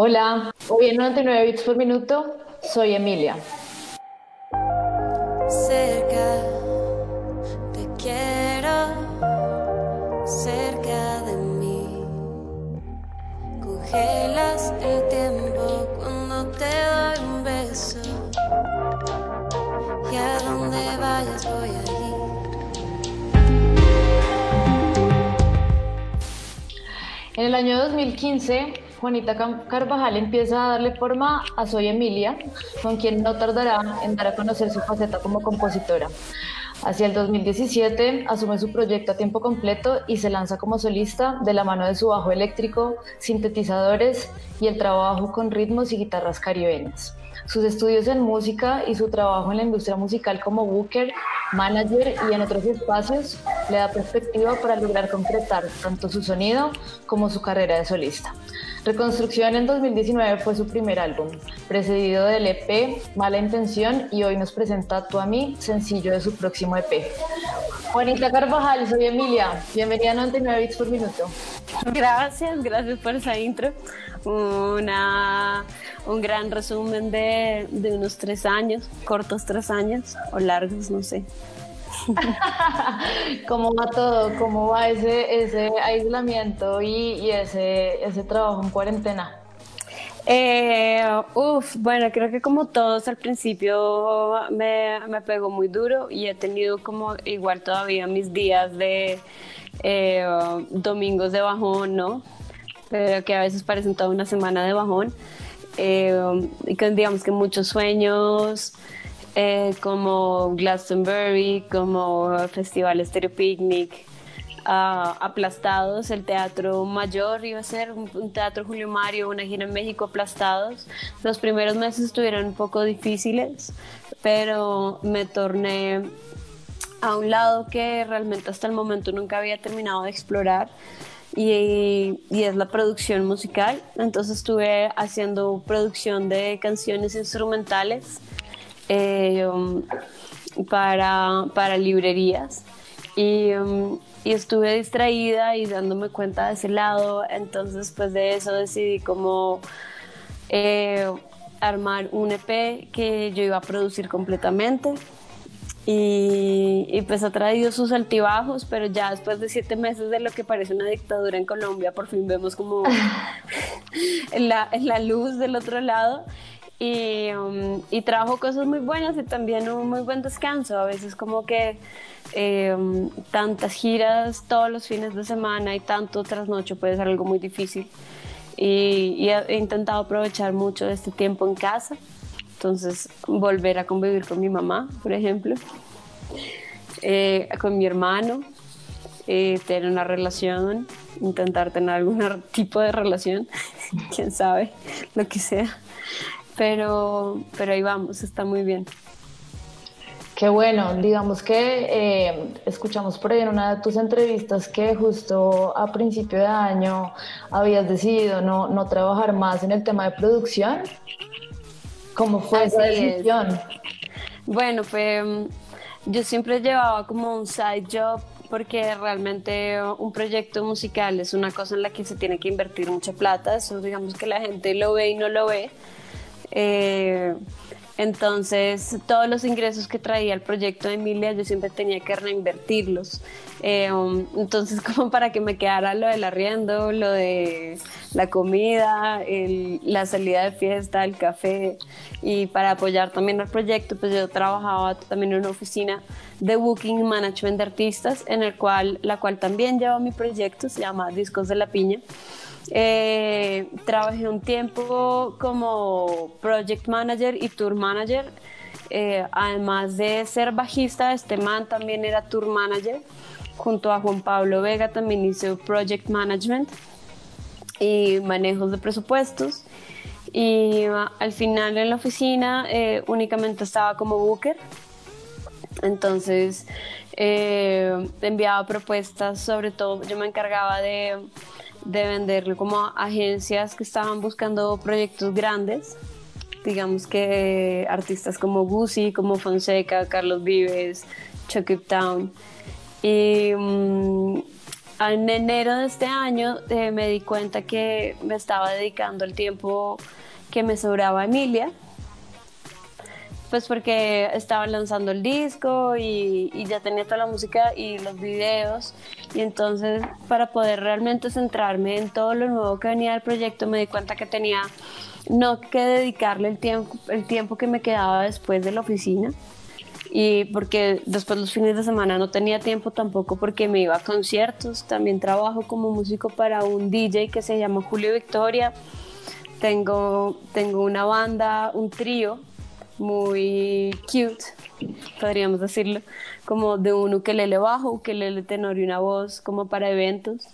Hola, hoy en 99 bits por minuto soy Emilia. Cerca, te quiero, cerca de mí. Congelas el tiempo cuando te doy un beso. Y a donde vayas voy a ir. En el año 2015, Juanita Carvajal empieza a darle forma a Soy Emilia, con quien no tardará en dar a conocer su faceta como compositora. Hacia el 2017 asume su proyecto a tiempo completo y se lanza como solista de la mano de su bajo eléctrico, sintetizadores y el trabajo con ritmos y guitarras caribeñas. Sus estudios en música y su trabajo en la industria musical como booker, manager y en otros espacios le da perspectiva para lograr concretar tanto su sonido como su carrera de solista. Reconstrucción en 2019 fue su primer álbum, precedido del EP Mala Intención y hoy nos presenta Tú a mí, sencillo de su próximo EP. Juanita Carvajal, soy Emilia, bienvenida a 99 bits por minuto. Gracias, gracias por esa intro. Una, un gran resumen de, de unos tres años, cortos tres años o largos, no sé. ¿Cómo va todo? ¿Cómo va ese, ese aislamiento y, y ese, ese trabajo en cuarentena? Eh, uf, bueno, creo que como todos al principio me, me pegó muy duro y he tenido como igual todavía mis días de eh, domingos de bajón, ¿no? Pero que a veces parecen toda una semana de bajón. Eh, con digamos que muchos sueños, eh, como Glastonbury, como Festival Stereo Picnic, aplastados, el teatro mayor iba a ser un, un teatro Julio Mario, una gira en México, aplastados. Los primeros meses estuvieron un poco difíciles, pero me torné a un lado que realmente hasta el momento nunca había terminado de explorar y, y es la producción musical. Entonces estuve haciendo producción de canciones instrumentales eh, um, para, para librerías y, um, y estuve distraída y dándome cuenta de ese lado. Entonces, pues de eso decidí como eh, armar un EP que yo iba a producir completamente. Y, y, pues ha traído sus altibajos, pero ya después de siete meses de lo que parece una dictadura en Colombia, por fin vemos como la, la luz del otro lado. Y, um, y trabajo cosas muy buenas y también un muy buen descanso. A veces como que eh, tantas giras todos los fines de semana y tanto trasnocho puede ser algo muy difícil. Y, y he intentado aprovechar mucho de este tiempo en casa. Entonces, volver a convivir con mi mamá, por ejemplo, eh, con mi hermano, eh, tener una relación, intentar tener algún tipo de relación, quién sabe, lo que sea. Pero, pero ahí vamos, está muy bien. Qué bueno, digamos que eh, escuchamos por ahí en una de tus entrevistas que justo a principio de año habías decidido no, no trabajar más en el tema de producción. ¿Cómo fue Así esa es. decisión? Bueno, fue, mm, yo siempre llevaba como un side job porque realmente un proyecto musical es una cosa en la que se tiene que invertir mucha plata, eso digamos que la gente lo ve y no lo ve. Eh, entonces, todos los ingresos que traía el proyecto de Emilia, yo siempre tenía que reinvertirlos. Eh, um, entonces, como para que me quedara lo del arriendo, lo de la comida, el- la salida de fiesta, el café, y para apoyar también el proyecto, pues yo trabajaba también en una oficina de booking management de artistas, en el cual, la cual también lleva mi proyecto, se llama Discos de la Piña. Eh, trabajé un tiempo como project manager y tour manager. Eh, además de ser bajista, este man también era tour manager. junto a Juan Pablo Vega también hice Project Management y manejos de presupuestos. Y ah, al final en la oficina eh, únicamente estaba como booker. Entonces eh, enviaba propuestas, sobre todo yo me encargaba de, de venderle como a agencias que estaban buscando proyectos grandes. Digamos que artistas como Guzzi, como Fonseca, Carlos Vives, Chuck Town. Y mm, en enero de este año eh, me di cuenta que me estaba dedicando el tiempo que me sobraba Emilia, pues porque estaba lanzando el disco y, y, ya tenía toda la música y los videos. Y entonces para poder realmente centrarme en todo lo nuevo que venía del proyecto me di cuenta que tenía no que dedicarle el tiempo, el tiempo que me quedaba después de la oficina. Y porque después los fines de semana no tenía tiempo tampoco porque me iba a conciertos, también trabajo como músico para un DJ que se llama Julio Victoria, tengo, tengo una banda, un trío muy cute, podríamos decirlo, como de un ukelele bajo, ukelele tenor y una voz como para eventos.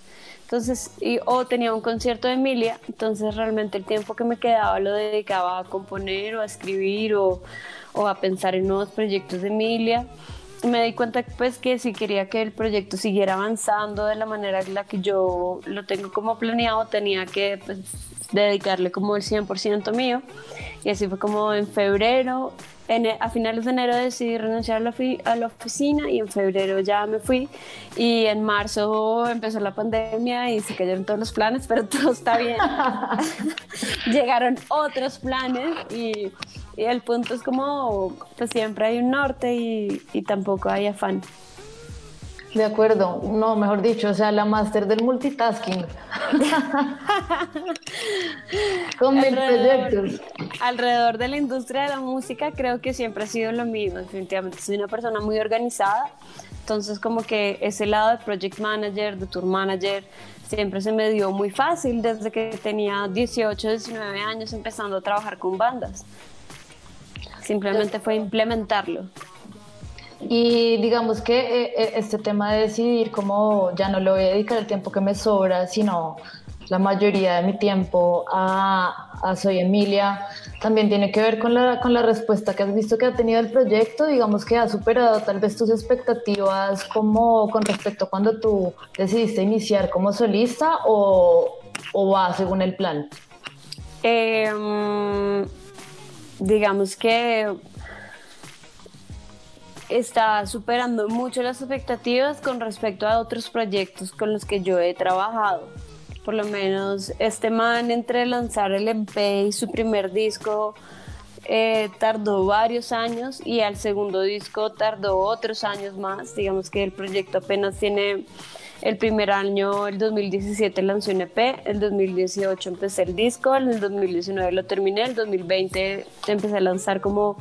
Entonces, y, o tenía un concierto de Emilia, entonces realmente el tiempo que me quedaba lo dedicaba a componer o a escribir o, o a pensar en nuevos proyectos de Emilia. Me di cuenta pues que si quería que el proyecto siguiera avanzando de la manera en la que yo lo tengo como planeado, tenía que pues, dedicarle como el 100% mío. Y así fue como en febrero, en, a finales de enero decidí renunciar a la, a la, oficina y en febrero ya me fui. Y en marzo empezó la pandemia y se cayeron todos los planes, pero todo está bien. Llegaron otros planes y, y, el punto es como, pues siempre hay un norte y, y tampoco hay afán. De acuerdo, no, mejor dicho, o sea, la máster del multitasking. Con mil proyectos. Alrededor de la industria de la música creo que siempre ha sido lo mismo, definitivamente. Soy una persona muy organizada, entonces como que ese lado de project manager, de tour manager, siempre se me dio muy fácil desde que tenía 18, 19 años empezando a trabajar con bandas. Simplemente fue implementarlo. Y digamos que eh, eh, este tema de decidir cómo ya no le voy a dedicar el tiempo que me sobra, sino la mayoría de mi tiempo a, a, Soy Emilia, también tiene que ver con la, con la respuesta que has visto que ha tenido el proyecto, digamos que ha superado tal vez tus expectativas como con respecto a cuando tú decidiste iniciar como solista o, o va según el plan. Eh, digamos que está superando mucho las expectativas con respecto a otros proyectos con los que yo he trabajado. Por lo menos este man entre lanzar el MP y su primer disco eh, tardó varios años y al segundo disco tardó otros años más. Digamos que el proyecto apenas tiene el primer año, el 2017 lanzó un EP, el 2018 empecé el disco, el 2019 lo terminé, el 2020 empecé a lanzar como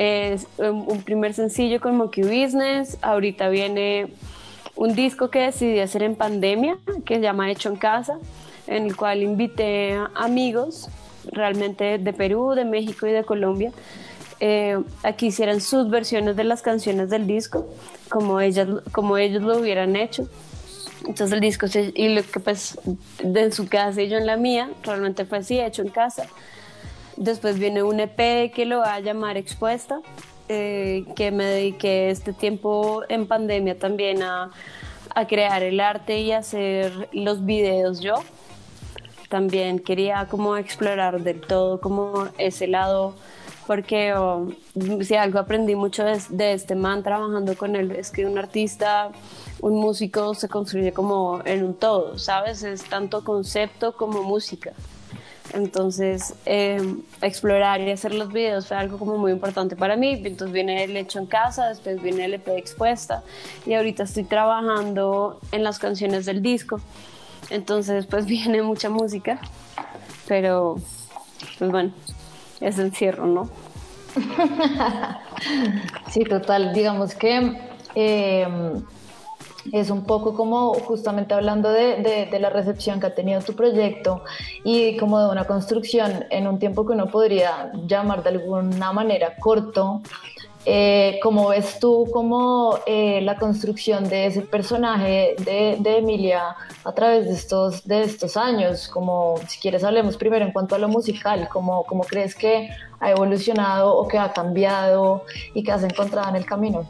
es un primer sencillo con Monkey Business. Ahorita viene un disco que decidí hacer en pandemia, que se llama Hecho en Casa, en el cual invité amigos realmente de Perú, de México y de Colombia eh, a que hicieran sus versiones de las canciones del disco, como, ellas, como ellos lo hubieran hecho. Entonces el disco, y lo que pues de su casa y yo en la mía, realmente fue así, hecho en casa. Después viene un EP que lo va a llamar Expuesta, eh, que me dediqué este tiempo en pandemia también a, crear el arte y hacer los videos yo. También quería como explorar del todo como ese lado porque oh, si algo aprendí mucho de, de, este man trabajando con él es que un artista, un músico se construye como en un todo, ¿sabes? Es tanto concepto como música. Entonces, eh, explorar y hacer los videos fue algo como muy importante para mí. Entonces viene el hecho en casa, después viene el EP expuesta y ahorita estoy trabajando en las canciones del disco. Entonces, pues viene mucha música, pero pues bueno, es encierro, ¿no? sí, total. Digamos que... Eh, es un poco como justamente hablando de, la recepción que ha tenido tu proyecto y como de una construcción en un tiempo que uno podría llamar de alguna manera corto, Eh, ¿Cómo ves tú como eh, la construcción de ese personaje de, de, Emilia a través de estos, de estos años? Como, si quieres, hablemos primero en cuanto a lo musical. ¿Cómo, cómo crees que ha evolucionado o que ha cambiado y que has encontrado en el camino?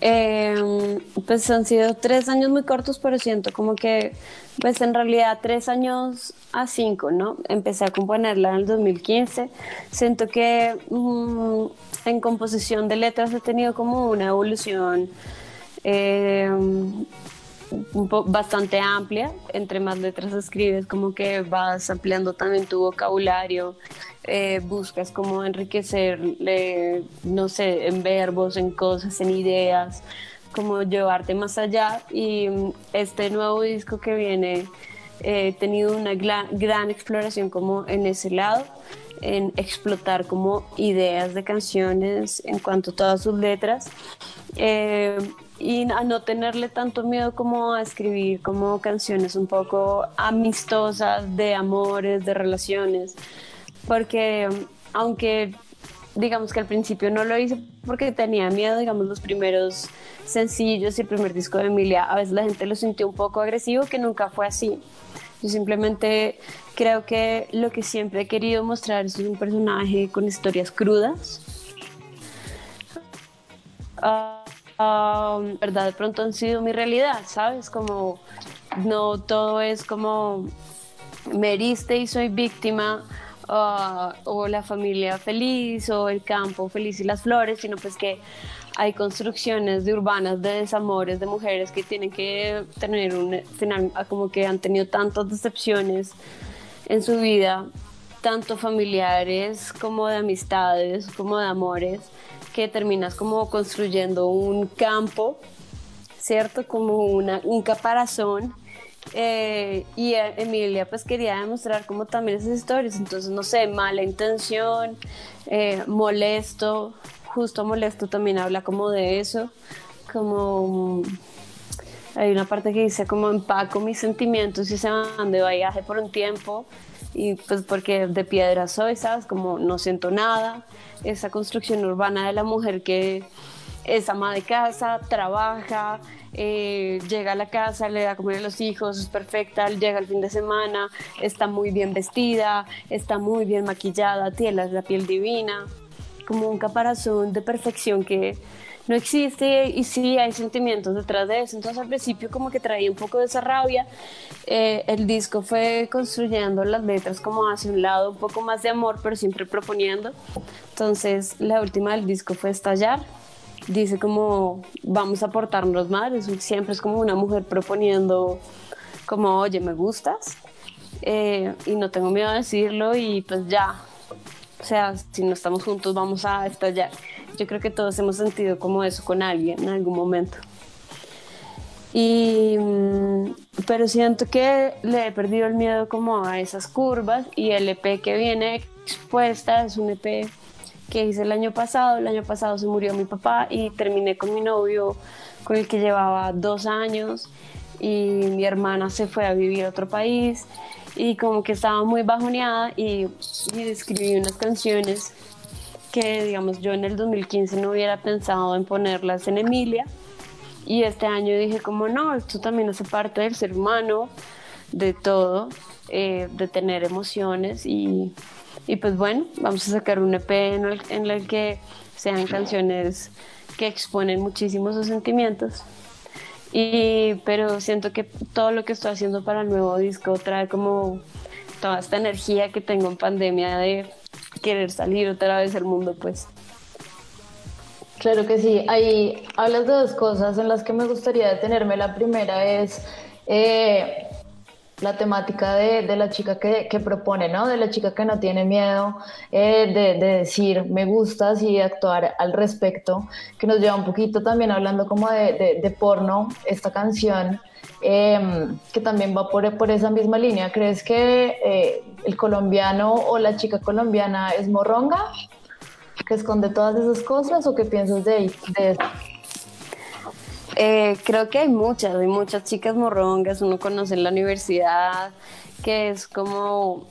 Eh, pues han sido tres años muy cortos, pero siento como que, pues en realidad tres años a cinco, ¿no? Empecé a componerla en el 2015. Siento que mm, en composición de letras he tenido como una evolución eh, bastante amplia. Entre más letras escribes, como que vas ampliando también tu vocabulario, eh, buscas como enriquecer, no sé, en verbos, en cosas, en ideas, como llevarte más allá. Y mm, este nuevo disco que viene, he eh, tenido una gran exploración como en ese lado en explotar como ideas de canciones en cuanto a todas sus letras eh, y a no tenerle tanto miedo como a escribir como canciones un poco amistosas de amores, de relaciones, porque aunque digamos que al principio no lo hice porque tenía miedo, digamos los primeros sencillos y el primer disco de Emilia, a veces la gente lo sintió un poco agresivo, que nunca fue así. Yo simplemente creo que lo que siempre he querido mostrar es un personaje con historias crudas. Uh, verdad, de pronto han sido mi realidad, ¿sabes? Como no todo es como me heriste y soy víctima, ah, o la familia feliz, o el campo feliz y las flores, sino pues que hay construcciones de urbanas de desamores de mujeres que tienen que tener un final, como que han tenido tantas decepciones en su vida, tanto familiares como de amistades, como de amores, que terminas como construyendo un campo, ¿cierto? Como una, un caparazón. Eh, y Emilia pues quería demostrar como también esas historias, entonces no sé, mala intención, eh, molesto, justo molesto también habla como de eso, como hay una parte que dice como empaco mis sentimientos y se van de viaje por un tiempo y pues porque de piedra soy, ¿sabes? Como no siento nada, esa construcción urbana de la mujer que es ama de casa, trabaja, eh, llega a la casa, le da comer a los hijos, es perfecta, llega el fin de semana, está muy bien vestida, está muy bien maquillada, tiene la piel divina, como un caparazón de perfección que no existe y sí hay sentimientos detrás de eso. Entonces al principio como que traía un poco de esa rabia. Eh, el disco fue construyendo las letras como hacia un lado un poco más de amor, pero siempre proponiendo. Entonces la última del disco fue Estallar. Dice como vamos a portarnos mal, siempre es como una mujer proponiendo como oye me gustas eh, y no tengo miedo a decirlo y pues ya o sea, si no estamos juntos vamos a estallar. Yo creo que todos hemos sentido como eso con alguien en algún momento. Y, mm, pero siento que le he perdido el miedo como a esas curvas y el EP que viene expuesta es un EP que hice el año pasado. El año pasado se murió mi papá y terminé con mi novio con el que llevaba dos años y mi hermana se fue a vivir a otro país y como que estaba muy bajoneada y, y escribí unas canciones que digamos yo en el 2015 no hubiera pensado en ponerlas en Emilia y este año dije como no, esto también hace parte del ser humano, de todo, eh, de tener emociones y, y, pues bueno, vamos a sacar un EP en el, que sean canciones que exponen muchísimos sus sentimientos. Y, pero siento que todo lo que estoy haciendo para el nuevo disco trae como toda esta energía que tengo en pandemia de querer salir otra vez al mundo, pues. Claro que sí. Ahí hablas de dos cosas en las que me gustaría detenerme. La primera es eh, la temática de, de la chica que, que, propone, ¿no? De la chica que no tiene miedo eh, de, de, decir me gustas y actuar al respecto, que nos lleva un poquito también hablando como de, de porno, esta canción, eh, que también va por, por, esa misma línea. ¿Crees que eh, el colombiano o la chica colombiana es morronga? ¿Que esconde todas esas cosas o qué piensas de, de eso? Eh, creo que hay muchas, hay muchas chicas morrongas, uno conoce en la universidad, que es como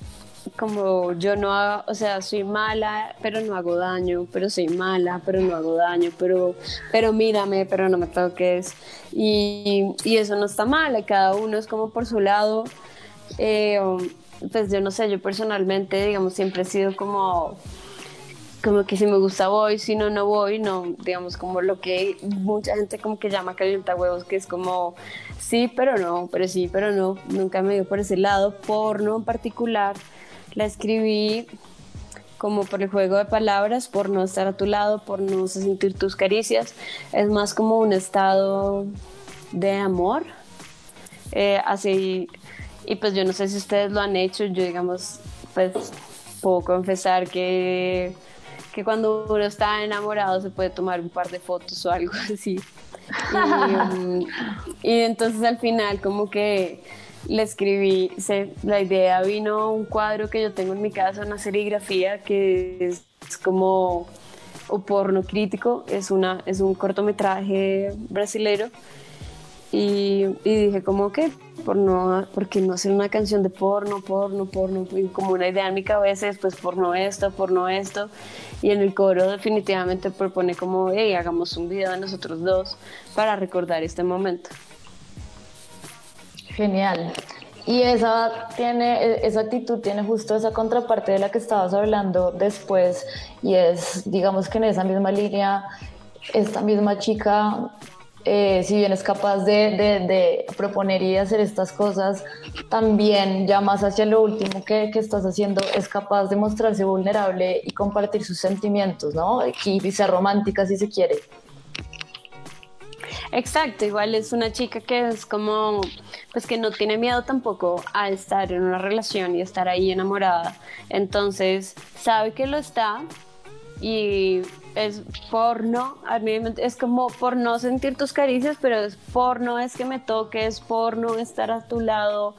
como yo no hago, o sea, soy mala, pero no hago daño, pero soy mala, pero no hago daño, pero, pero mírame, pero no me toques. Y, y eso no está mal, cada uno es como por su lado. Eh, pues yo no sé, yo personalmente, digamos, siempre he sido como como que si me gusta voy, si no, no voy, no, digamos, como lo que mucha gente como que llama calienta huevos, que es como sí, pero no, pero sí, pero no, nunca me dio por ese lado, porno en particular, la escribí como por el juego de palabras, por no estar a tu lado, por no sentir tus caricias, es más como un estado de amor, eh, así, y pues yo no sé si ustedes lo han hecho, yo digamos, pues puedo confesar que que cuando uno está enamorado se puede tomar un par de fotos o algo así. Um, y, entonces al final como que le escribí, se, la idea vino un cuadro que yo tengo en mi casa, una serigrafía que es, como o porno crítico, es, una, es un cortometraje brasilero y, dije como que por no, porque no hacer una canción de porno, porno, porno, como una idea en mi cabeza, después porno esto, porno esto, y en el coro definitivamente propone como, hey, hagamos un video de nosotros dos para recordar este momento. Genial. Y esa, tiene, esa actitud tiene justo esa contraparte de la que estabas hablando después, y es, digamos que en esa misma línea, esta misma chica eh, si bien es capaz de, proponer y hacer estas cosas, también ya más hacia lo último que, estás haciendo, es capaz de mostrarse vulnerable y compartir sus sentimientos, ¿no? Y, ser romántica si se quiere. Exacto, igual es una chica que es como, pues que no tiene miedo tampoco a estar en una relación y estar ahí enamorada. Entonces, sabe que lo está y es porno, a mí es como por no sentir tus caricias, pero es porno, es que me toques, porno, estar a tu lado,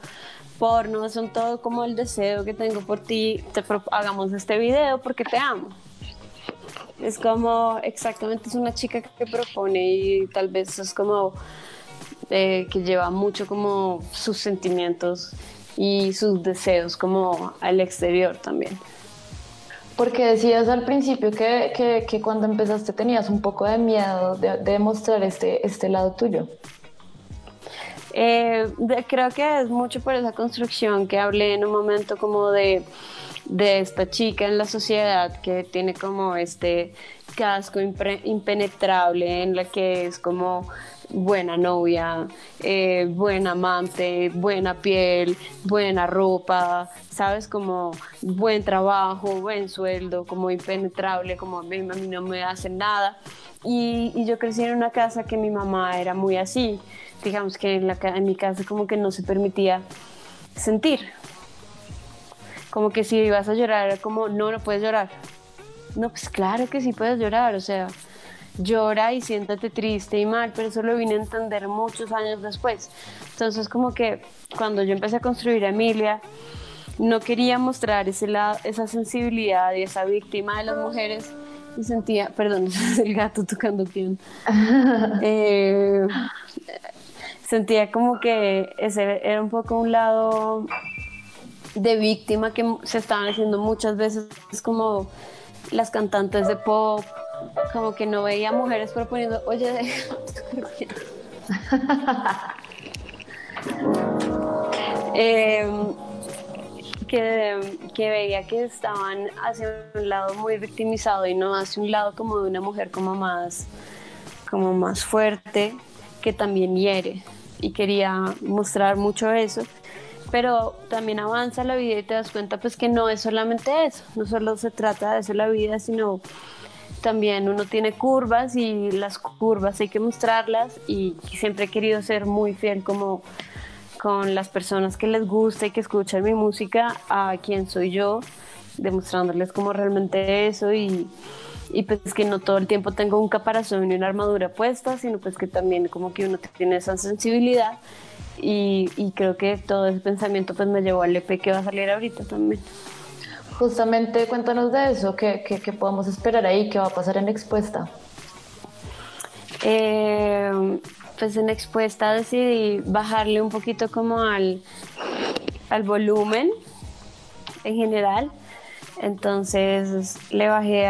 porno, son todo como el deseo que tengo por ti, te hagamos este video porque te amo. Es como, exactamente, es una chica que propone y tal vez es como eh, que lleva mucho como sus sentimientos y sus deseos como al exterior también. Porque decías al principio que, que, cuando empezaste tenías un poco de miedo de, de mostrar este, este lado tuyo. Eh, creo que es mucho por esa construcción que hablé en un momento como de, de esta chica en la sociedad que tiene como este casco impenetrable en la que es como buena novia, eh, buena amante, buena piel, buena ropa, sabes, como buen trabajo, buen sueldo, como impenetrable, como a mí, no me hacen nada. Y, yo crecí en una casa que mi mamá era muy así, digamos que en, la, en mi casa como que no se permitía sentir. Como que si ibas a llorar era como, no, no puedes llorar. No, pues claro que sí puedes llorar, o sea, llora y siéntate triste y mal, pero eso lo vine a entender muchos años después. Entonces como que cuando yo empecé a construir a Emilia, no quería mostrar ese lado, esa sensibilidad y esa víctima de las mujeres y sentía, perdón, es el gato tocando piano. Eh, sentía como que ese era un poco un lado de víctima que se estaban haciendo muchas veces es como las cantantes de pop como que no veía mujeres proponiendo, oye, em, que, que, veía que estaban hacia un lado muy victimizado y no hacia un lado como de una mujer como más, como más fuerte, que también hiere. Y quería mostrar mucho eso pero también avanza la vida y te das cuenta pues que no es solamente eso, no solo se trata de eso la vida, sino también uno tiene curvas y las curvas hay que mostrarlas y siempre he querido ser muy fiel como con las personas que les gusta y que escuchan mi música a quien soy yo, demostrándoles como realmente eso y, pues que no todo el tiempo tengo un caparazón y una armadura puesta, sino pues que también como que uno tiene esa sensibilidad y, y creo que todo ese pensamiento pues me llevó al EP que va a salir ahorita también. Justamente cuéntanos de eso, ¿qué, qué, podemos esperar ahí? ¿Qué va a pasar en Expuesta? Eh, pues en Expuesta decidí bajarle un poquito como al, al volumen en general. Entonces le bajé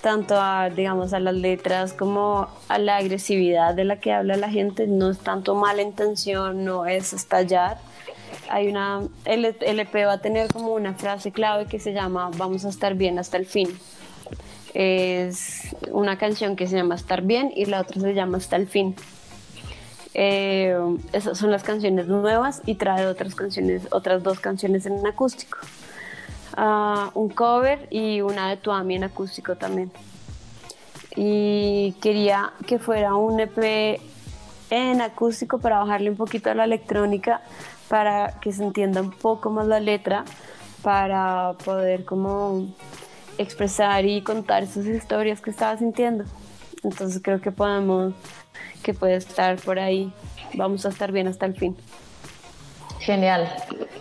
tanto a, digamos, a las letras como a la agresividad de la que habla la gente. No es tanto mala intención, no es estallar. Hay una, el LP va a tener como una frase clave que se llama Vamos a estar bien hasta el fin. Es una canción que se llama Estar bien y la otra se llama Hasta el fin. Eh, esas son las canciones nuevas y trae otras canciones, otras dos canciones en acústico un cover y una de Tuami en acústico también. Y quería que fuera un EP en acústico para bajarle un poquito a la electrónica, para que se entienda un poco más la letra, para poder como expresar y contar esas historias que estaba sintiendo. Entonces creo que podemos, que puede estar por ahí. Vamos a estar bien hasta el fin. Genial,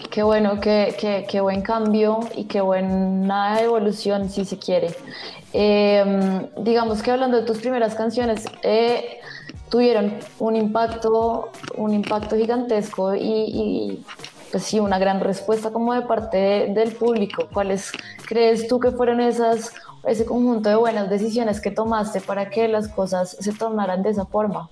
qué bueno, qué, qué, buen cambio y qué buena evolución si se quiere. Em, digamos que hablando de tus primeras canciones, eh, tuvieron un impacto, un impacto gigantesco y, pues sí, una gran respuesta como de parte del público. ¿Cuáles crees tú que fueron esas, ese conjunto de buenas decisiones que tomaste para que las cosas se tornaran de esa forma?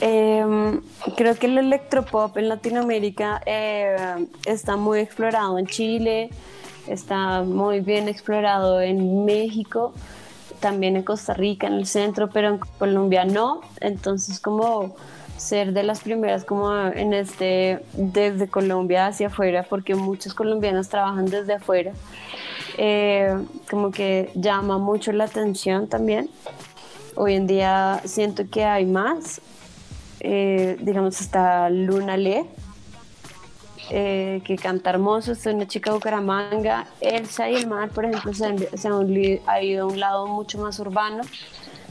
Em, creo que el electropop en Latinoamérica eh, está muy explorado en Chile, está muy bien explorado en México, también en Costa Rica, en el centro, pero en Colombia no. Entonces, como ser de las primeras como en este desde Colombia hacia afuera porque muchos colombianos trabajan desde afuera eh, como que llama mucho la atención también hoy en día siento que hay más eh, digamos, está Luna Le, eh, que canta hermoso, es una chica de Bucaramanga. Elsa y el mar, por ejemplo, se han, ha ido a un lado mucho más urbano,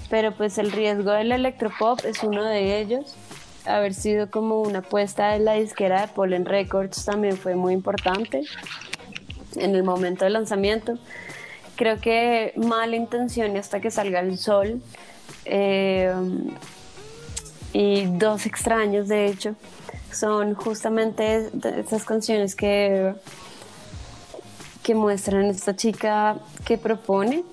pero pues el riesgo del electropop es uno de ellos. Haber sido como una apuesta de la disquera de Pollen Records también fue muy importante en el momento del lanzamiento. Creo que mala intención y hasta que salga el sol. Eh, y Dos extraños, de hecho, son justamente esas canciones que, que muestran esta chica que propone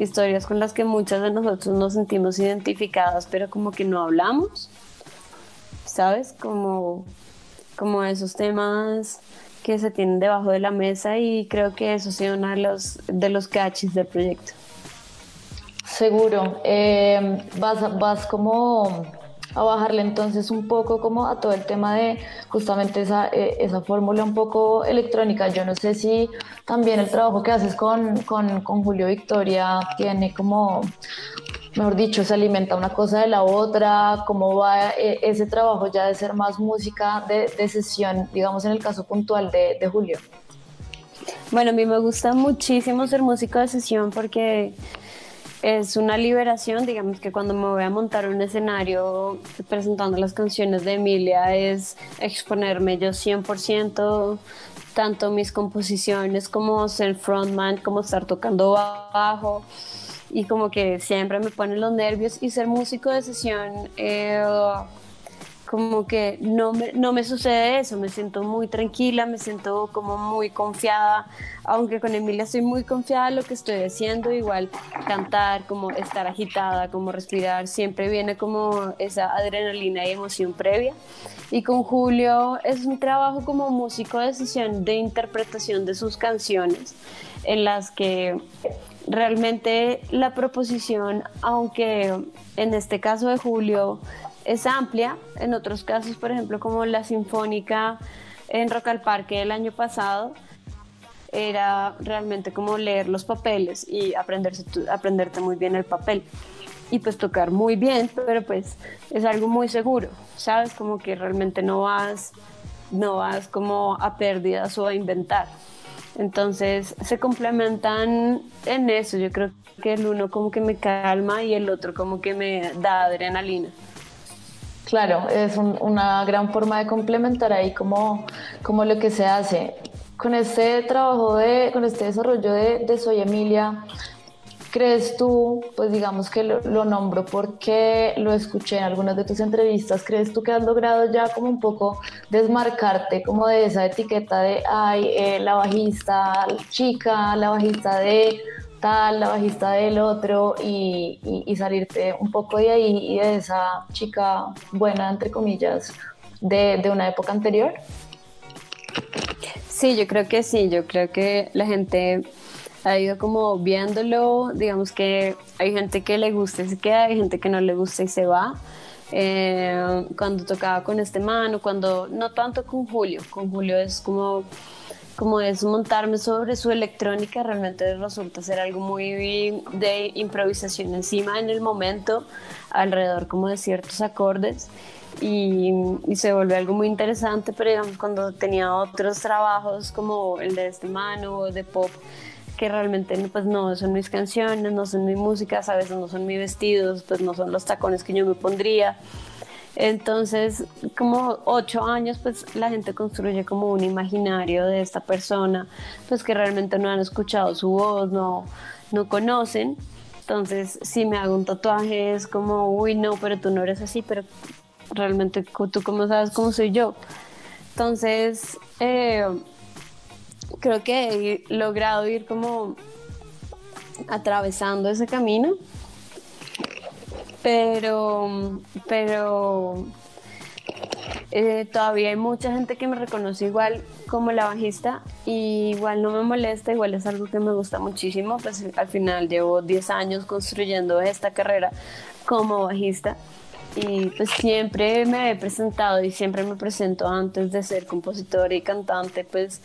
historias con las que muchas de nosotros nos sentimos identificadas, pero como que no hablamos, ¿sabes? Como, como esos temas que se tienen debajo de la mesa y creo que eso ha sido uno de los, de los cachis del proyecto. Seguro. Eh, vas, vas como a bajarle entonces un poco como a todo el tema de justamente esa, eh, esa fórmula un poco electrónica. Yo no sé si también el trabajo que haces con, con, con, Julio Victoria tiene como, mejor dicho, se alimenta una cosa de la otra, cómo va eh, ese trabajo ya de ser más música de, de, sesión, digamos en el caso puntual de, de Julio. Bueno, a mí me gusta muchísimo ser músico de sesión porque es una liberación, digamos que cuando me voy a montar un escenario presentando las canciones de Emilia es exponerme yo 100%, tanto mis composiciones como ser frontman, como estar tocando bajo y como que siempre me ponen los nervios y ser músico de sesión. Eh, como que no me, no me sucede eso, me siento muy tranquila, me siento como muy confiada, aunque con Emilia estoy muy confiada en lo que estoy haciendo, igual cantar, como estar agitada, como respirar, siempre viene como esa adrenalina y emoción previa. Y con Julio es un trabajo como músico de sesión de interpretación de sus canciones, en las que realmente la proposición, aunque en este caso de Julio es amplia. En otros casos, por ejemplo, como la Sinfónica en Rock al Parque el año pasado, era realmente como leer los papeles y aprenderse, aprenderte muy bien el papel. Y pues tocar muy bien, pero pues es algo muy seguro, ¿sabes? Como que realmente no vas, no vas como a pérdidas o a inventar. Entonces se complementan en eso. Yo creo que el uno como que me calma y el otro como que me da adrenalina. Claro, es una gran forma de complementar ahí como, como lo que se hace. Con este trabajo, de, con este desarrollo de, Soy Emilia, ¿Crees tú, pues digamos que lo, lo, nombro porque lo escuché en algunas de tus entrevistas, ¿crees tú que has logrado ya como un poco desmarcarte como de esa etiqueta de, ay, eh, la bajista chica, la bajista de la bajista del otro y, salirte un poco de ahí y de esa chica buena, entre comillas, de, de una época anterior? Sí, yo creo que sí, yo creo que la gente ha ido como viéndolo, digamos que hay gente que le gusta y se queda, hay gente que no le gusta y se va. Eh, cuando tocaba con este mano, cuando no tanto con Julio, con Julio es como como es montarme sobre su electrónica, realmente resulta ser algo muy de improvisación encima en el momento, alrededor como de ciertos acordes. Y, y, se vuelve algo muy interesante, pero digamos cuando tenía otros trabajos como el de este mano de pop, que realmente pues no son mis canciones, no son mi música, a veces no son mis vestidos, pues no son los tacones que yo me pondría. Entonces, como ocho años, pues la gente construye como un imaginario de esta persona, pues que realmente no han escuchado su voz, no, no conocen. Entonces, si me hago un tatuaje es como, uy, no, pero tú no eres así, pero realmente tú cómo sabes cómo soy yo. Entonces, eh, creo que he logrado ir como atravesando ese camino, pero, pero eh, todavía hay mucha gente que me reconoce igual como la bajista y igual no me molesta, igual es algo que me gusta muchísimo, pues al final llevo 10 años construyendo esta carrera como bajista y pues siempre me he presentado y siempre me presento antes de ser compositora y cantante, pues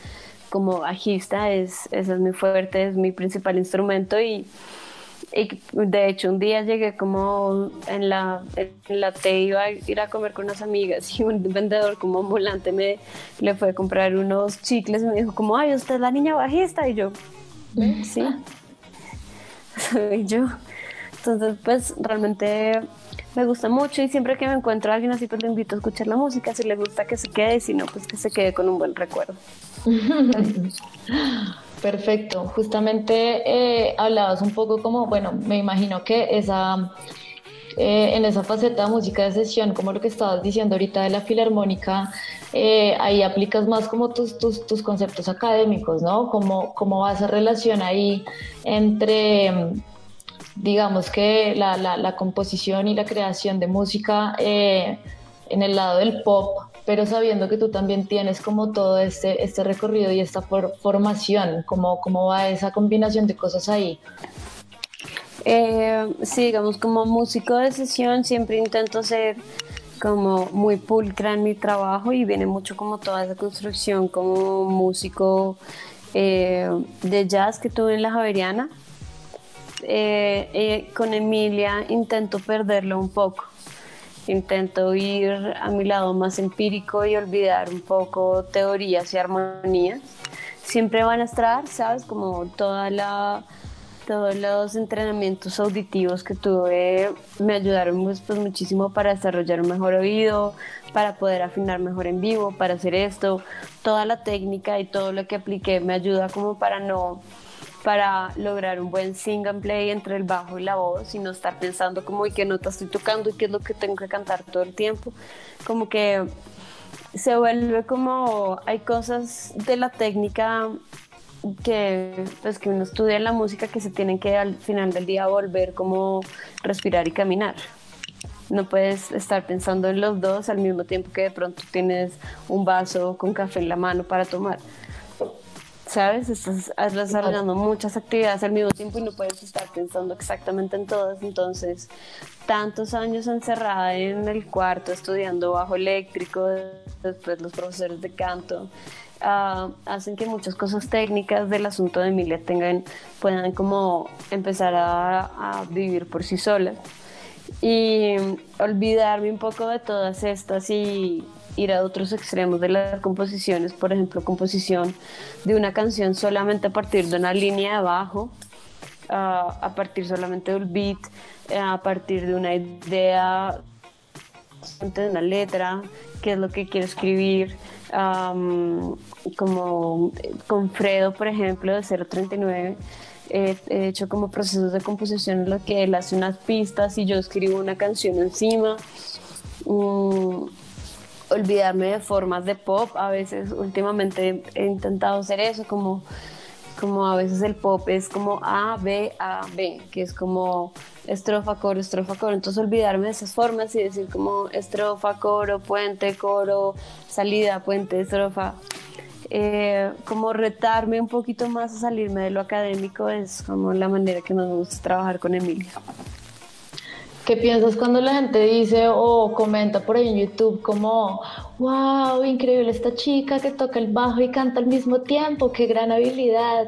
como bajista, es, es muy fuerte, es mi principal instrumento y, y, de hecho un día llegué como en la, en la T iba a ir a comer con unas amigas y un vendedor como ambulante me le fue a comprar unos chicles y me dijo como, ay, usted es la niña bajista y yo, sí, soy yo. Entonces pues realmente me gusta mucho y siempre que me encuentro a alguien así pues le invito a escuchar la música, si le gusta que se quede si no pues que se quede con un buen recuerdo. Perfecto, justamente eh, hablabas un poco como, bueno, me imagino que esa, eh, en esa faceta de música de sesión, como lo que estabas diciendo ahorita de la filarmónica, eh, ahí aplicas más como tus, tus, tus conceptos académicos, ¿no? ¿Cómo, ¿Cómo va esa relación ahí entre digamos que la, la, composición y la creación de música eh, en el lado del pop, pero sabiendo que tú también tienes como todo este, este recorrido y esta for formación, ¿cómo, ¿cómo va esa combinación de cosas ahí? Eh, sí, digamos, como músico de sesión siempre intento ser como muy pulcra en mi trabajo y viene mucho como toda esa construcción como músico eh, de jazz que tuve en la Javeriana eh, eh, con Emilia intento perderlo un poco. Intento ir a mi lado más empírico y olvidar un poco teorías y armonías. Siempre van a estar, ¿sabes? Como toda todos los entrenamientos auditivos que tuve me ayudaron pues, pues, muchísimo para desarrollar un mejor oído, para poder afinar mejor en vivo, para hacer esto. Toda la técnica y todo lo que apliqué me ayuda como para no para lograr un buen sing and play entre el bajo y la voz y no estar pensando como y qué nota estoy tocando y qué es lo que tengo que cantar todo el tiempo. Como que se vuelve como hay cosas de la técnica que pues que uno estudia en la música que se tienen que al final del día volver como respirar y caminar. No puedes estar pensando en los dos al mismo tiempo que de pronto tienes un vaso con café en la mano para tomar. ¿Sabes? Estás desarrollando muchas actividades al mismo tiempo y no puedes estar pensando exactamente en todas. Entonces, tantos años encerrada en el cuarto estudiando bajo eléctrico, después los profesores de canto, uh, hacen que muchas cosas técnicas del asunto de Emilia tengan, puedan como empezar a, a vivir por sí solas. Y olvidarme un poco de todas estas y ir a otros extremos de las composiciones, por ejemplo, composición de una canción solamente a partir de una línea de bajo, a partir solamente del beat, eh, a partir de una idea, de una letra, qué es lo que quiero escribir, como con Fredo, por ejemplo, de 039. he, he hecho como procesos de composición en los que él hace unas pistas y yo escribo una canción encima. Mm, olvidarme de formas de pop, a veces últimamente he intentado hacer eso, como, como a veces el pop es como A, B, A, B, que es como estrofa, coro, estrofa, coro. Entonces olvidarme de esas formas y decir como estrofa, coro, puente, coro, salida, puente, estrofa. Eh, como retarme un poquito más a salirme de lo académico es como la manera que nos gusta trabajar con Emilia. ¿Qué piensas cuando la gente dice o comenta por ahí en YouTube como, wow, increíble esta chica que toca el bajo y canta al mismo tiempo, qué gran habilidad?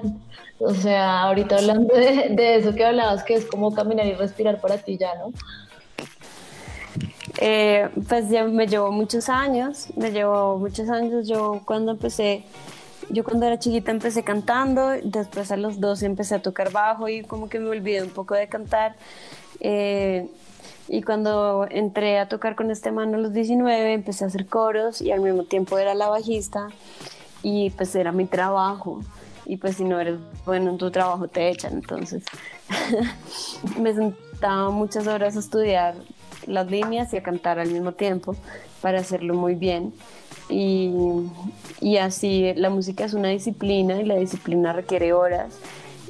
O sea, ahorita hablando de, eso que hablabas, que es como caminar y respirar para ti ya, ¿no? Eh, pues ya me llevó muchos años, me llevó muchos años. Yo cuando empecé, yo cuando era chiquita empecé cantando, después a los 12 empecé a tocar bajo y como que me olvidé un poco de cantar. Eh, y cuando entré a tocar con este mano a los 19, empecé a hacer coros y al mismo tiempo era la bajista y pues era mi trabajo. Y pues si no eres bueno en tu trabajo te echan. Entonces me sentaba muchas horas a estudiar las líneas y a cantar al mismo tiempo para hacerlo muy bien. Y, y así la música es una disciplina y la disciplina requiere horas.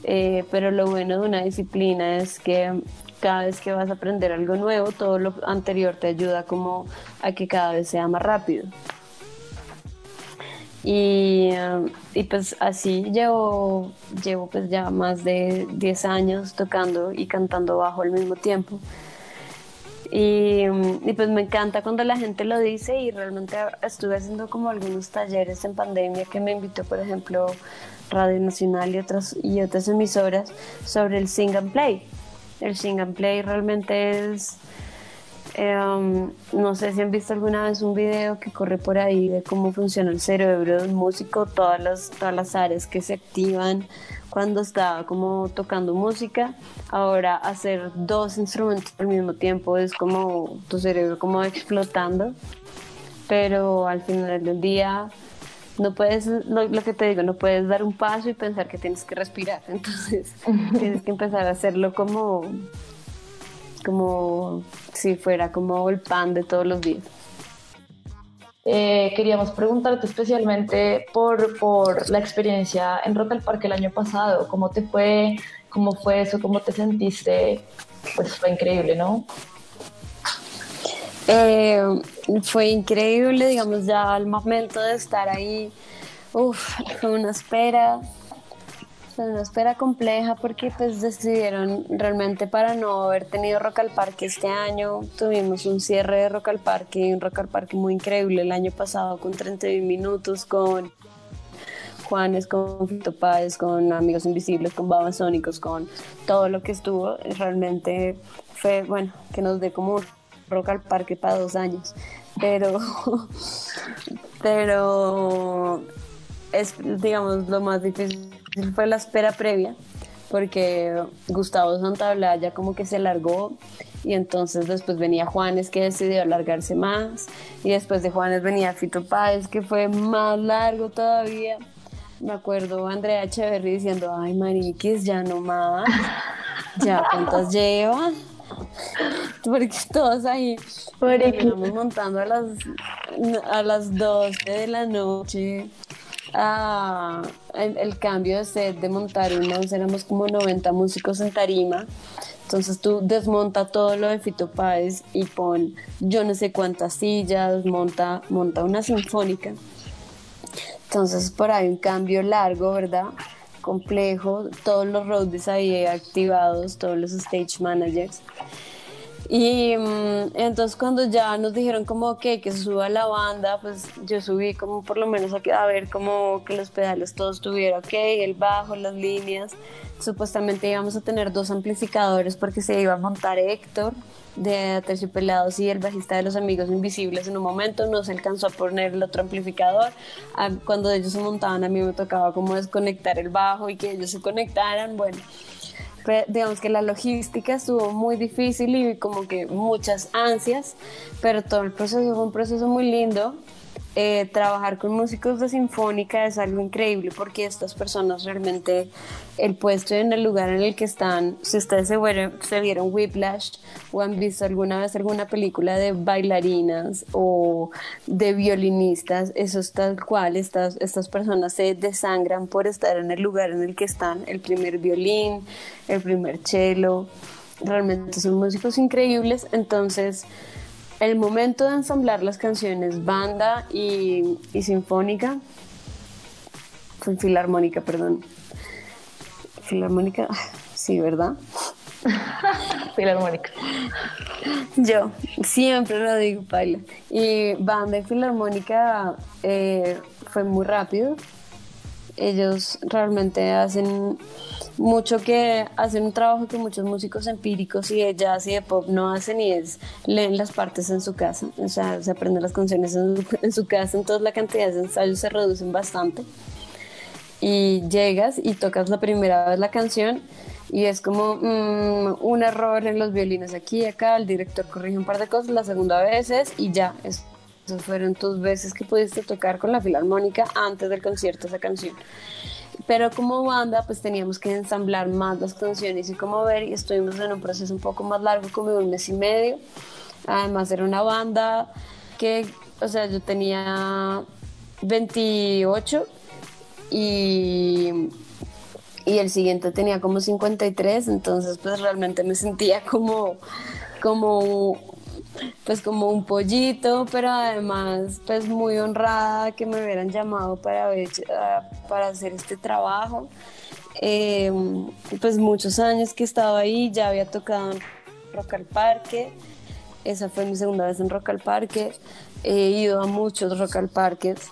Eh, pero lo bueno de una disciplina es que cada vez que vas a aprender algo nuevo, todo lo anterior te ayuda como a que cada vez sea más rápido. Y, y pues así llevo, llevo pues ya más de 10 años tocando y cantando bajo al mismo tiempo. Y, y, pues me encanta cuando la gente lo dice y realmente estuve haciendo como algunos talleres en pandemia que me invitó, por ejemplo, Radio Nacional y otras, y otras emisoras sobre el sing and play. El sing and play realmente es, eh, no sé si han visto alguna vez un video que corre por ahí de cómo funciona el cerebro de un músico, todas las, todas las áreas que se activan cuando está como tocando música. Ahora hacer dos instrumentos al mismo tiempo es como tu cerebro como explotando, pero al final del día no puedes, lo, lo, que te digo, no puedes dar un paso y pensar que tienes que respirar. Entonces tienes que empezar a hacerlo como, como si fuera como el pan de todos los días. Eh, queríamos preguntarte especialmente por, por la experiencia en Rock al Parque el año pasado. ¿Cómo te fue? ¿Cómo fue eso? ¿Cómo te sentiste? Pues fue increíble, ¿no? Eh, fue increíble, digamos, ya al momento de estar ahí, uf, fue una espera, una espera compleja porque pues decidieron realmente para no haber tenido Rock al Parque este año, tuvimos un cierre de Rock al Parque, un Rock al Parque muy increíble el año pasado con 31 minutos, con Juanes, con Fito Páez, con Amigos Invisibles, con Babasónicos, con todo lo que estuvo, realmente fue, bueno, que nos dé como Rock al Parque para dos años. Pero, pero es, digamos, lo más difícil fue la espera previa, porque Gustavo Santaolalla como que se largó y entonces después venía Juanes que decidió alargarse más y después de Juanes venía Fito Páez que fue más largo todavía. Me acuerdo Andrea Echeverry diciendo, ay mariquis, ya no más, ya cuántas llevan porque todos ahí terminamos montando a las, a las 12 de la noche el, el, cambio de set de montar unos, éramos como 90 músicos en tarima. Entonces tú desmonta todo lo de Fito Páez y pon yo no sé cuántas sillas, monta, monta una sinfónica. Entonces por ahí un cambio largo, ¿verdad? Complejo, todos los roadies ahí activados, todos los stage managers. Y um, entonces cuando ya nos dijeron como que, que suba la banda, pues yo subí como por lo menos a, a ver como que los pedales todos estuvieran ok, el bajo, las líneas. Supuestamente íbamos a tener dos amplificadores porque se iba a montar Héctor de Terciopelados y el bajista de Los Amigos Invisibles en un momento, no se alcanzó a poner el otro amplificador. Ah, cuando ellos se montaban a mí me tocaba como desconectar el bajo y que ellos se conectaran, bueno. Digamos que la logística estuvo muy difícil y como que muchas ansias, pero todo el proceso fue un proceso muy lindo. Eh, trabajar con músicos de sinfónica es algo increíble porque estas personas realmente el puesto en el lugar en el que están, si ustedes se, se vieron Whiplash o han visto alguna vez alguna película de bailarinas o de violinistas, eso es tal cual, estas, estas personas se desangran por estar en el lugar en el que están, el primer violín, el primer cello, realmente son músicos increíbles, entonces el momento de ensamblar las canciones banda y, sinfónica, filarmónica, perdón. Filarmónica, sí, ¿verdad? filarmónica. Yo siempre lo digo, Paila. Y banda y filarmónica eh, fue muy rápido. Ellos realmente hacen mucho que hacen un trabajo que muchos músicos empíricos y de jazz y de pop no hacen y es leen las partes en su casa, o sea, se aprenden las canciones en, su casa, entonces la cantidad de ensayos se reducen bastante. Y llegas y tocas la primera vez la canción y es como mm, un error en los violines aquí y acá, el director corrige un par de cosas, la segunda vez es y ya, esas fueron tus veces que pudiste tocar con la filarmónica antes del concierto esa canción pero como banda pues teníamos que ensamblar más las canciones y como ver y estuvimos en un proceso un poco más largo como de un mes y medio. Además era una banda que o sea yo tenía 28 y y el siguiente tenía como 53 entonces pues realmente me sentía como como pues como un pollito, pero además pues muy honrada que me hubieran llamado para, para hacer este trabajo. Eh, pues muchos años que estaba ahí, ya había tocado en Rock al Parque, esa fue mi segunda vez en Rock al Parque, he ido a muchos Rock al Parques.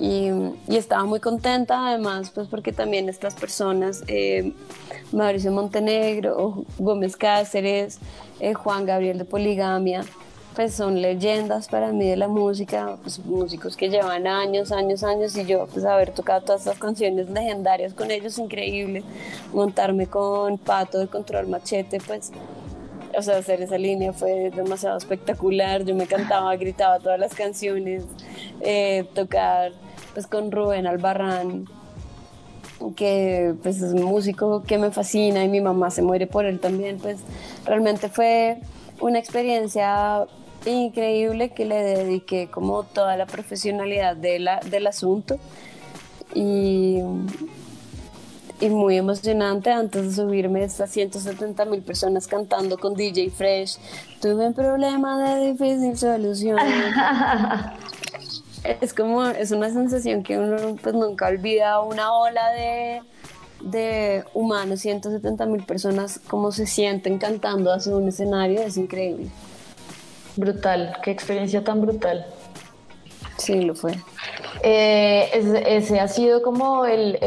Y, estaba muy contenta además pues porque también estas personas eh, Mauricio Montenegro Gómez Cáceres eh, Juan Gabriel de Poligamia pues son leyendas para mí de la música, pues músicos que llevan años, años, años y yo pues haber tocado todas estas canciones legendarias con ellos, increíble, montarme con Pato de Control Machete, pues o sea, hacer esa línea fue demasiado espectacular, yo me cantaba, gritaba todas las canciones, eh, tocar pues con Rubén Albarrán, que pues es un músico que me fascina y mi mamá se muere por él también, pues realmente fue una experiencia increíble que le dediqué como toda la profesionalidad de la, del asunto y, y muy emocionante antes de subirme estas 170 mil personas cantando con DJ Fresh. Tuve un problema de difícil solución. es como, es una sensación que uno pues nunca olvida, una ola de, de humanos, 170 mil personas, cómo se sienten cantando hacia un escenario, es increíble. Brutal, qué experiencia tan brutal. Sí, lo fue. Eh, ¿Ese ha sido como el,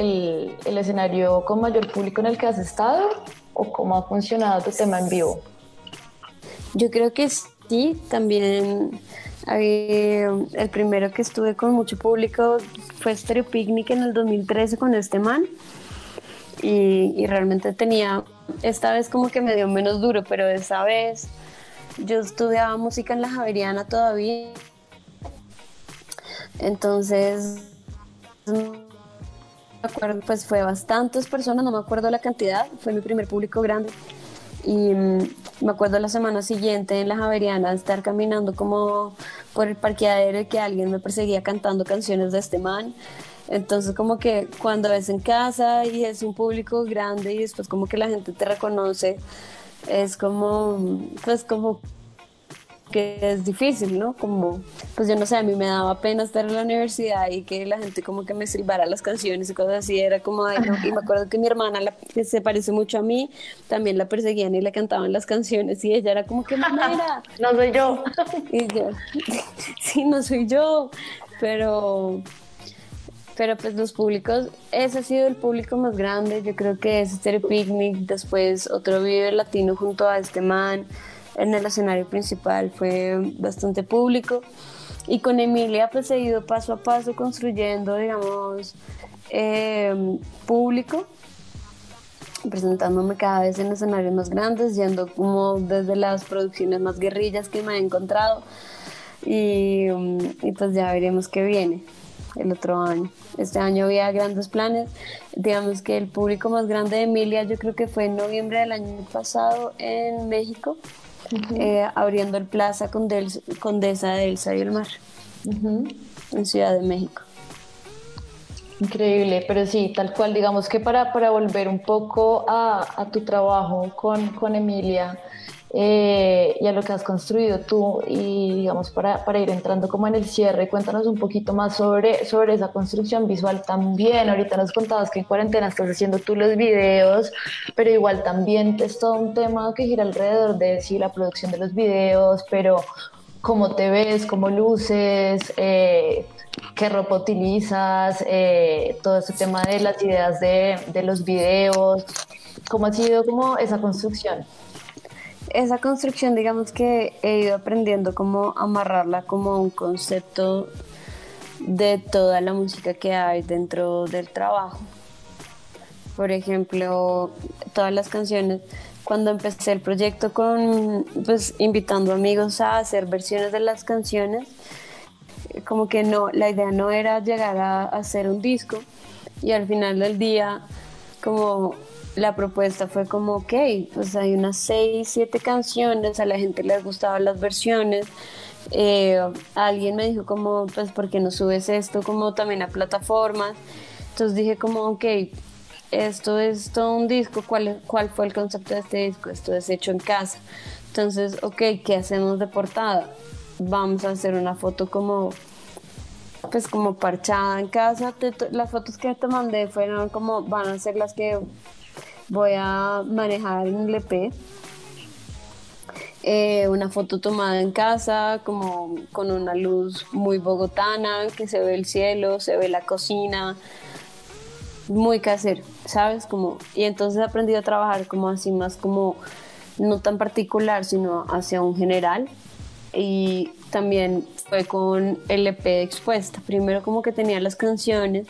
el, escenario con mayor público en el que has estado? ¿O cómo ha funcionado tu tema en vivo? Yo creo que sí, también el primero que estuve con mucho público fue Stereo Picnic en el 2013 con este man. Y, y realmente tenía, esta vez como que me dio menos duro, pero esa vez yo estudiaba música en la Javeriana todavía. Entonces, me acuerdo, pues fue bastantes personas, no me acuerdo la cantidad, fue mi primer público grande. Y mm, me acuerdo la semana siguiente en la Javeriana estar caminando como por el parqueadero y que alguien me perseguía cantando canciones de este man. Entonces como que cuando ves en casa y es un público grande y después como que la gente te reconoce, es como, pues como que es difícil, ¿no? Como, pues yo no sé, a mí me daba pena estar en la universidad y que la gente como que me silbara las canciones y cosas así, era como, ay, no. y me acuerdo que mi hermana, que se parece mucho a mí, también la perseguían y le cantaban las canciones y ella era como, que manera? no soy yo. y yo, sí, no soy yo, pero pero pues los públicos, ese ha sido el público más grande, yo creo que es Stereo Picnic, después otro video latino junto a este man, en el escenario principal fue bastante público. Y con Emilia pues he ido paso a paso construyendo digamos eh, público presentándome cada vez en escenarios más grandes, yendo como desde las producciones más guerrillas que me he encontrado. Y, y pues ya veremos qué viene el otro año. Este año había grandes planes. Digamos que el público más grande de Emilia yo creo que fue en noviembre del año pasado en México, eh, abriendo el Plaza Condesa de Elsa y el Mar, en Ciudad de México. Increíble, pero sí, tal cual, digamos que para, para volver un poco a, a tu trabajo con, con Emilia, eh, y a lo que has construido tú y digamos para, para, ir entrando como en el cierre, cuéntanos un poquito más sobre, sobre esa construcción visual también. Ahorita nos contabas que en cuarentena estás haciendo tú los videos, pero igual también es todo un tema que gira alrededor de sí, la producción de los videos, pero cómo te ves, cómo luces, eh, qué ropa utilizas, eh, todo ese tema de las ideas de, de los videos, cómo ha sido como esa construcción esa construcción, digamos que he ido aprendiendo cómo amarrarla como un concepto de toda la música que hay dentro del trabajo. Por ejemplo, todas las canciones, cuando empecé el proyecto con, pues, invitando amigos a hacer versiones de las canciones, como que no, la idea no era llegar a hacer un disco y al final del día, como la propuesta fue como, ok, pues hay unas seis, siete canciones, a la gente les gustaban las versiones. Eh, alguien me dijo como, pues, ¿por qué no subes esto como también a plataformas? Entonces dije como, ok, esto es todo un disco, ¿cuál, cuál fue el concepto de este disco? Esto es hecho en casa. Entonces, ok, ¿qué hacemos de portada? Vamos a hacer una foto como pues como parchada en casa. Las fotos que te mandé fueron como van a ser las que voy a manejar en el EP. Eh, una foto tomada en casa, como con una luz muy bogotana, que se ve el cielo, se ve la cocina, muy casero, ¿sabes? Como, y entonces he aprendido a trabajar como así, más como no tan particular, sino hacia un general. Y también fue con el EP expuesta. Primero como que tenía las canciones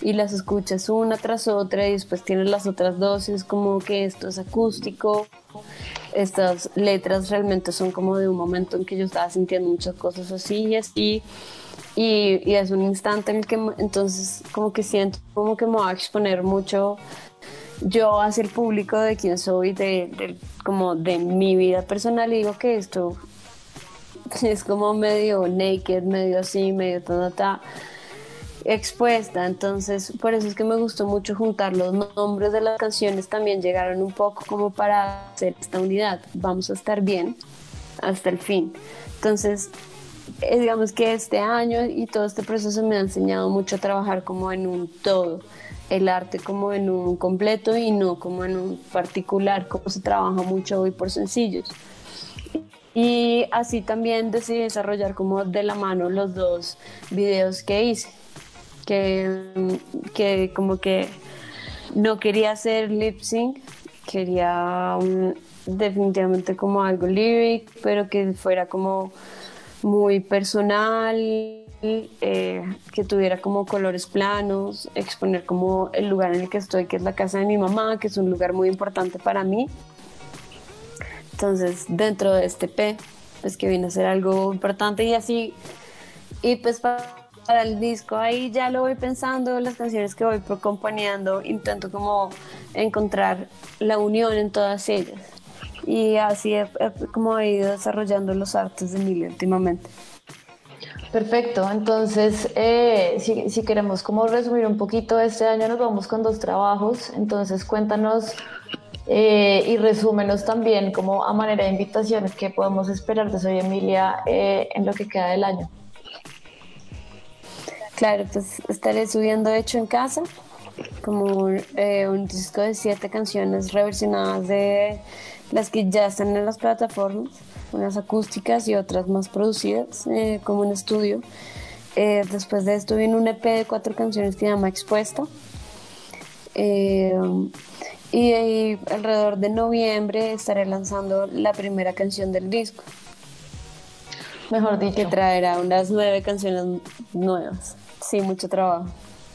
y las escuchas una tras otra y después tienes las otras dos es como que esto es acústico. Estas letras realmente son como de un momento en que yo estaba sintiendo muchas cosas así y así. Y, es un instante en el que entonces como que siento como que me voy a exponer mucho yo hacia el público de quién soy, de, como de mi vida personal y digo que esto es como medio naked, medio así, medio ta, expuesta. Entonces, por eso es que me gustó mucho juntar los nombres de las canciones. También llegaron un poco como para hacer esta unidad. Vamos a estar bien hasta el fin. Entonces, eh, digamos que este año y todo este proceso me ha enseñado mucho a trabajar como en un todo el arte como en un completo y no como en un particular, como se trabaja mucho hoy por sencillos. Y así también decidí desarrollar como de la mano los dos videos que hice, que, que como que no quería hacer lip sync, quería definitivamente como algo lyric, pero que fuera como muy personal, eh, que tuviera como colores planos, exponer como el lugar en el que estoy, que es la casa de mi mamá, que es un lugar muy importante para mí entonces, dentro de este P, pues que viene a ser algo importante y así, y pues para, el disco ahí ya lo voy pensando, las canciones que voy acompañando, intento como encontrar la unión en todas ellas. Y así como he ido desarrollando los artes de Emilia últimamente. Perfecto, entonces eh, si, si, queremos como resumir un poquito, este año nos vamos con dos trabajos, entonces cuéntanos eh, y resúmenos también como a manera de invitación que podemos esperar de Soy Emilia eh, en lo que queda del año. Claro, pues estaré subiendo Hecho en Casa, como eh, un disco de siete canciones reversionadas de las que ya están en las plataformas, unas acústicas y otras más producidas, como un estudio. después de esto viene un EP de cuatro canciones que se llama Expuesta. Y, alrededor de noviembre estaré lanzando la primera canción del disco. Mejor dicho. Que traerá unas nueve canciones nuevas. Sí, mucho trabajo.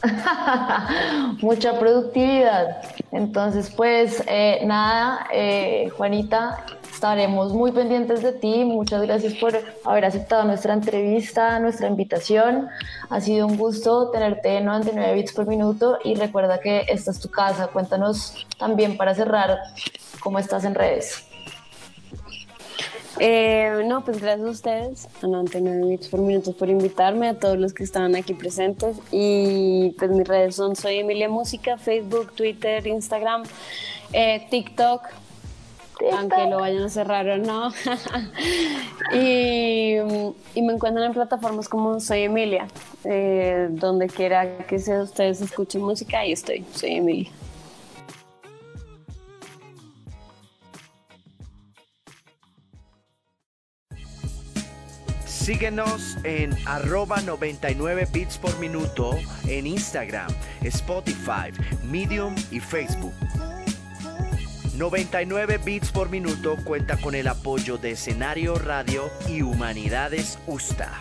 Mucha productividad. Entonces, pues eh, nada, eh, Juanita, estaremos muy pendientes de ti. Muchas gracias por haber aceptado nuestra entrevista, nuestra invitación. Ha sido un gusto tenerte en 99 bits por minuto y recuerda que esta es tu casa. Cuéntanos también para cerrar cómo estás en redes. Eh, no, pues gracias a ustedes, a 99 bits por minuto por invitarme, a todos los que estaban aquí presentes. Y pues mis redes son Soy Emilia Música, Facebook, Twitter, Instagram, eh, TikTok, aunque lo vayan a cerrar o no. y, y, me encuentran en plataformas como Soy Emilia, eh, donde quiera que sea ustedes escuchen música, ahí estoy, Soy Emilia. Síguenos en arroba 99 bits por minuto en Instagram, Spotify, Medium y Facebook. 99 bits por minuto cuenta con el apoyo de Escenario Radio y Humanidades USTA.